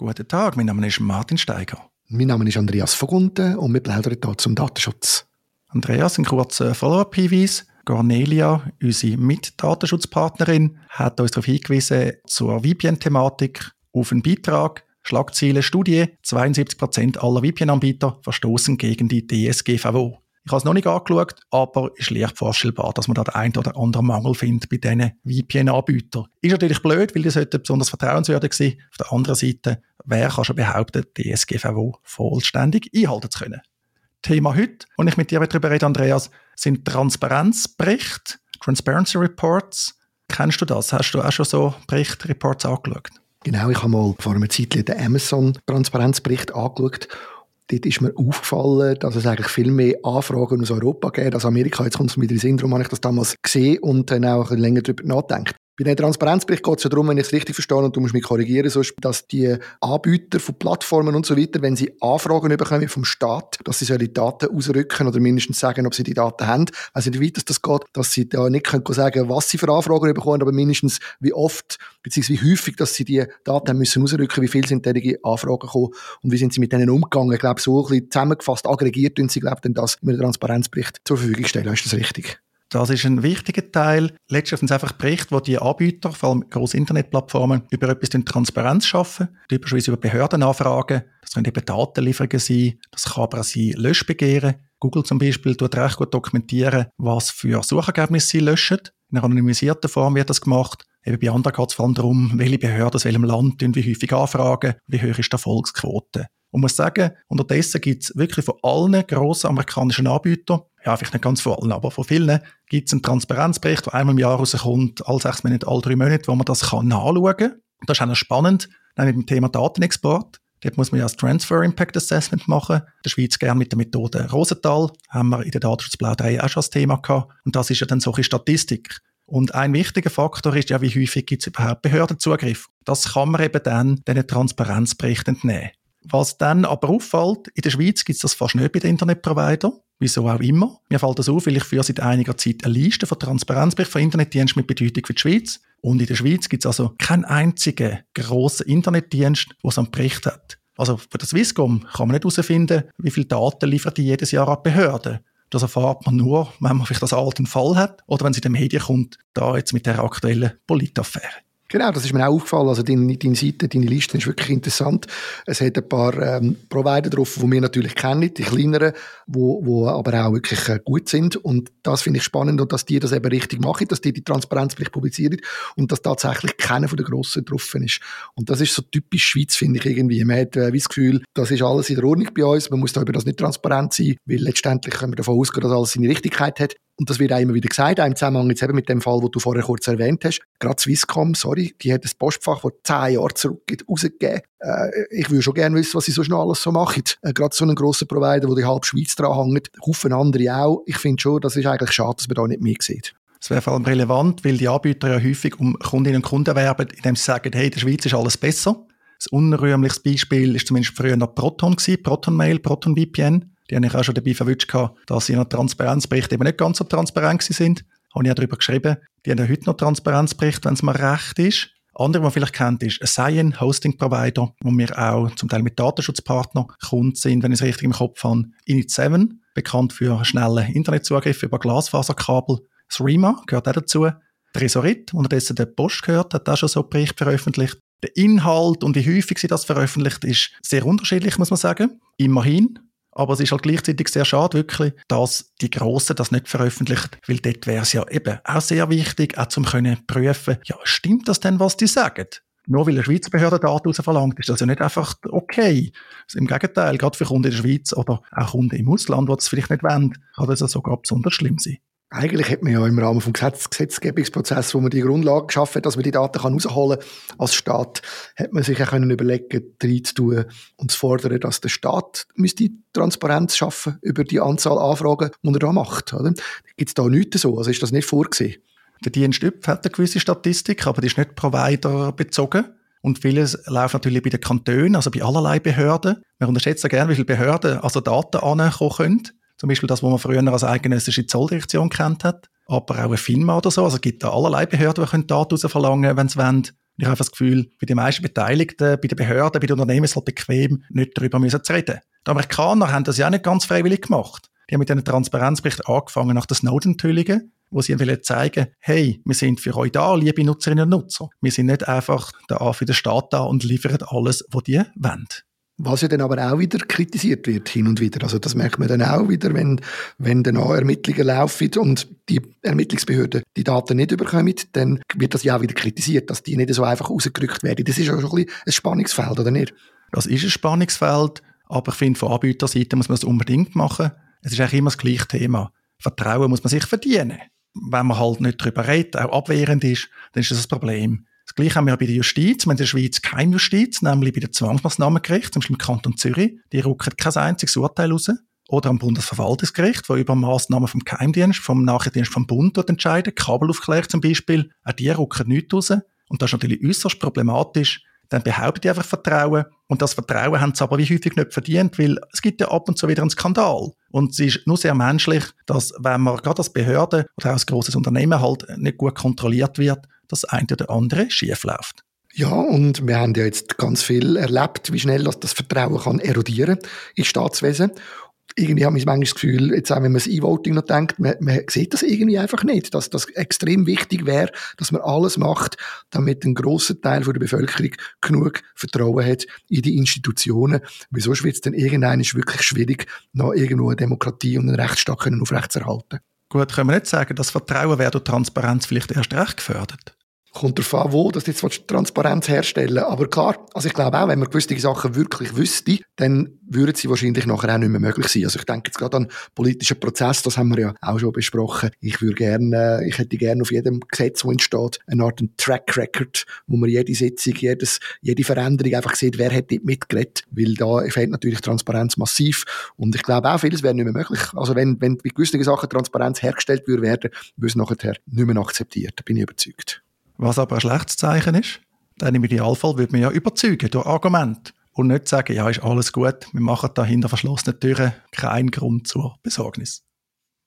Guten Tag, mein Name ist Martin Steiger. Mein Name ist Andreas Vogunten und wir plaudern hier zum Datenschutz. Andreas, ein kurzer Follow-up-Hinweis. Cornelia, unsere Mitdatenschutzpartnerin, hat uns darauf hingewiesen zur VPN-Thematik auf einen Beitrag. Schlagziele Studie: 72% aller VPN-Anbieter verstoßen gegen die DSGVO. Ich habe es noch nicht angeschaut, aber es ist leicht vorstellbar, dass man da den einen oder anderen Mangel findet bei diesen VPN-Anbietern. Ist natürlich blöd, weil die sollten besonders vertrauenswürdig sein. Auf der anderen Seite, wer kann schon behaupten, die DSGVO vollständig einhalten zu können? Thema heute, und ich mit dir darüber rede, Andreas, sind Transparenzberichte, Transparency Reports. Kennst du das? Hast du auch schon so Berichte, Reports angeschaut? Genau, ich habe mal vor einer Zeit den Amazon-Transparenzbericht angeschaut dort ist mir aufgefallen, dass es eigentlich viel mehr Anfragen aus Europa gibt als Amerika. Jetzt kommt es mir in den Sinn, darum habe ich das damals gesehen und dann auch ein bisschen länger darüber nachgedacht. Bei einem Transparenzbericht geht es ja darum, wenn ich es richtig verstehe, und du musst mich korrigieren, sonst, dass die Anbieter von Plattformen und so weiter, wenn sie Anfragen bekommen vom Staat, dass sie solche Daten ausrücken oder mindestens sagen, ob sie die Daten haben. Also nicht weit, dass das geht, dass sie da nicht können sagen was sie für Anfragen bekommen, aber mindestens wie oft, beziehungsweise wie häufig, dass sie die Daten müssen ausrücken, wie viel sind derige Anfragen gekommen und wie sind sie mit denen umgegangen. Ich glaube, so ein bisschen zusammengefasst, aggregiert tun sie, glaube ich, das mit einem Transparenzbericht zur Verfügung stellen. Ist das richtig? Das ist ein wichtiger Teil. Es einfach Berichte, wo die Anbieter, vor allem große Internetplattformen, über etwas Transparenz schaffen, beispielsweise über Behördenanfragen. Das können eben Datenlieferungen sein, das kann aber auch sein Löschbegehren. Google zum Beispiel tut recht gut dokumentieren, was für Suchergebnisse sie löschen. In einer anonymisierten Form wird das gemacht. Eben bei anderen geht es vor allem darum, welche Behörden aus welchem Land wie häufig anfragen, wie hoch ist die Erfolgsquote. Und muss sagen, unterdessen gibt es wirklich von allen grossen amerikanischen Anbietern, ja, vielleicht nicht ganz von allen, aber von vielen, gibt es einen Transparenzbericht, der einmal im Jahr rauskommt, alle sechs Monate, alle drei Monate, wo man das kann nachschauen kann. Das ist auch noch spannend, nämlich mit dem Thema Datenexport. Dort muss man ja das Transfer Impact Assessment machen. In der Schweiz gerne mit der Methode Rosenthal. Haben wir in der Datenschutzplauderei auch schon das Thema gehabt. Und das ist ja dann solche Statistik. Und ein wichtiger Faktor ist ja, wie häufig gibt es überhaupt Behördenzugriff. Das kann man eben dann diesen Transparenzberichten entnehmen. Was dann aber auffällt, in der Schweiz gibt es das fast nicht bei den Internetprovidern. Wieso auch immer. Mir fällt das auf, weil ich führe seit einiger Zeit eine Liste von Transparenzberichten von Internetdiensten mit Bedeutung für die Schweiz. Und in der Schweiz gibt es also keinen einzigen grossen Internetdienst, der so einen Bericht hat. Also für das Swisscom kann man nicht herausfinden, wie viele Daten liefert die jedes Jahr an Behörden. Das erfahrt man nur, wenn man vielleicht das alten Fall hat oder wenn es in den Medien kommt, da jetzt mit der aktuellen Politaffäre. Genau, das ist mir auch aufgefallen. Also deine, deine Seite, deine Liste ist wirklich interessant. Es hat ein paar ähm, Provider drauf, die wir natürlich kennen, die kleineren, wo, wo aber auch wirklich äh, gut sind. Und das finde ich spannend, dass die das eben richtig machen, dass die die Transparenzpflicht publizieren und dass tatsächlich keiner von den Grossen drauf ist. Und das ist so typisch Schweiz, finde ich irgendwie. Man hat äh, das Gefühl, das ist alles in der Ordnung bei uns. Man muss da über das nicht transparent sein, weil letztendlich können wir davon ausgehen, dass alles seine Richtigkeit hat. Und das wird auch immer wieder gesagt, auch im Zusammenhang jetzt eben mit dem Fall, wo du vorher kurz erwähnt hast. Gerade Swisscom, sorry, die hat ein Postfach, das zehn Jahre zurück rausgegeben. Äh, ich würde schon gerne wissen, was sie so schnell alles so machen. Äh, gerade so einen grossen Provider, wo die halbe Schweiz dran hängt, Haufen andere auch. Ich finde schon, das ist eigentlich schade, dass man da nicht mehr sieht. Das wäre vor allem relevant, weil die Anbieter ja häufig um Kundinnen und Kunden werben, indem sie sagen, hey, in der Schweiz ist alles besser. Das unrühmlichste Beispiel ist zumindest früher noch Proton gewesen, Proton Mail, Proton VPN. Die habe ich auch schon dabei verwünscht, dass sie in Transparenzbericht eben nicht ganz so transparent sind. Habe ich auch darüber geschrieben. Die haben ja heute noch Transparenzbericht, wenn es mir recht ist. Andere, die man vielleicht kennt, ist Cyan Hosting Provider, wo wir auch zum Teil mit Datenschutzpartnern Kunden sind, wenn ich es richtig im Kopf habe. Init7, bekannt für schnellen Internetzugriff über Glasfaserkabel. REMA gehört auch dazu. Tresorit, unterdessen der Post gehört, hat auch schon so einen Bericht veröffentlicht. Der Inhalt und wie häufig sie das veröffentlicht, ist sehr unterschiedlich, muss man sagen. Immerhin aber es ist halt gleichzeitig sehr schade, wirklich, dass die Grossen das nicht veröffentlicht, weil dort wäre es ja eben auch sehr wichtig, auch zum können prüfen, ja, stimmt das denn, was die sagen? Nur weil eine Schweizer Behörde Daten verlangt, ist das ja nicht einfach okay. Also Im Gegenteil, gerade für Kunden in der Schweiz oder auch Kunden im Ausland, die das vielleicht nicht wollen, kann das ja sogar besonders schlimm sein. Eigentlich hat man ja im Rahmen des Gesetz Gesetzgebungsprozesses, wo man die Grundlage geschaffen hat, dass man die Daten kann rausholen kann als Staat, hat man sich auch können überlegen, reinzutun und zu fordern, dass der Staat müsste Transparenz schaffen über die Anzahl Anfragen, die er da macht. Gibt es da nichts so? Also ist das nicht vorgesehen? Der Dienst hat eine gewisse Statistik, aber die ist nicht Provider bezogen. Und vieles läuft natürlich bei den Kantonen, also bei allerlei Behörden. Wir unterschätzen gerne, wie viele Behörden also Daten ankommen können. Zum Beispiel das, was man früher als eidgenössische Zolldirektion kennt hat. Aber auch eine FINMA oder so. Also es gibt da allerlei Behörden, die Daten verlangen wenn sie wollen. ich habe das Gefühl, bei den meisten Beteiligten, bei den Behörden, bei den Unternehmen ist es halt bequem, nicht darüber müssen zu reden. Die Amerikaner haben das ja auch nicht ganz freiwillig gemacht. Die haben mit einem Transparenzbericht angefangen nach den Snowden-Enthüllungen, wo sie wollen zeigen, hey, wir sind für euch da, liebe Nutzerinnen und Nutzer. Wir sind nicht einfach da für den Staat da und liefern alles, was die wollen. Was ja dann aber auch wieder kritisiert wird, hin und wieder. Also das merkt man dann auch wieder, wenn, wenn dann auch Ermittlungen laufen und die Ermittlungsbehörden die Daten nicht überkommen, dann wird das ja auch wieder kritisiert, dass die nicht so einfach rausgerückt werden. Das ist ja schon ein, bisschen ein Spannungsfeld, oder nicht? Das ist ein Spannungsfeld, aber ich finde, von Anbieterseite muss man das unbedingt machen. Es ist eigentlich immer das gleiche Thema. Vertrauen muss man sich verdienen. Wenn man halt nicht darüber redet, auch abwehrend ist, dann ist das ein Problem. Das Gleiche haben wir bei der Justiz. Wir haben in der Schweiz keine Justiz, nämlich bei den Zwangsmaßnahmengericht, zum Beispiel im Kanton Zürich. Die rucken kein einziges Urteil raus. Oder am Bundesverwaltungsgericht, wo über Maßnahmen vom Geheimdienst, vom Nachrichtendienst vom Bund entscheiden, Kabelaufklärung zum Beispiel, auch die rucken nichts raus. Und das ist natürlich äußerst problematisch. Dann behaupten die einfach Vertrauen. Und das Vertrauen haben sie aber wie häufig nicht verdient, weil es gibt ja ab und zu wieder einen Skandal. Und es ist nur sehr menschlich, dass wenn man gerade als Behörde oder als großes Unternehmen halt nicht gut kontrolliert wird, das eine oder andere schief läuft. Ja, und wir haben ja jetzt ganz viel erlebt, wie schnell das, Vertrauen kann erodieren ins Staatswesen irgendwie habe ich manchmal das Gefühl, jetzt auch wenn man das E-Voting noch denkt, man, man sieht das irgendwie einfach nicht, dass das extrem wichtig wäre, dass man alles macht, damit ein grosser Teil von der Bevölkerung genug Vertrauen hat in die Institutionen. Wieso wird es denn irgendein ist wirklich schwierig, noch irgendwo eine Demokratie und einen Rechtsstaat aufrechtzuerhalten? Gut, können wir nicht sagen, dass Vertrauen wäre durch Transparenz vielleicht erst recht gefördert? Kommt darauf an, wo, dass jetzt Transparenz herstellen Aber klar, also ich glaube auch, wenn man gewisse Sachen wirklich wüsste, dann würden sie wahrscheinlich nachher auch nicht mehr möglich sein. Also ich denke jetzt gerade an politischen Prozess, das haben wir ja auch schon besprochen. Ich würde gerne, ich hätte gerne auf jedem Gesetz, wo entsteht, eine Art Track Record, wo man jede Sitzung, jedes, jede Veränderung einfach sieht, wer hat dort mitgeredet. Weil da fehlt natürlich Transparenz massiv. Und ich glaube auch, vieles wäre nicht mehr möglich. Also wenn, wenn bei gewissen Sachen Transparenz hergestellt würde werden, würde es nachher nicht mehr akzeptiert. Da bin ich überzeugt. Was aber ein schlechtes Zeichen ist, dann im Idealfall würde man ja überzeugen durch Argument und nicht sagen, ja, ist alles gut, wir machen da hinter verschlossenen Türen keinen Grund zur Besorgnis.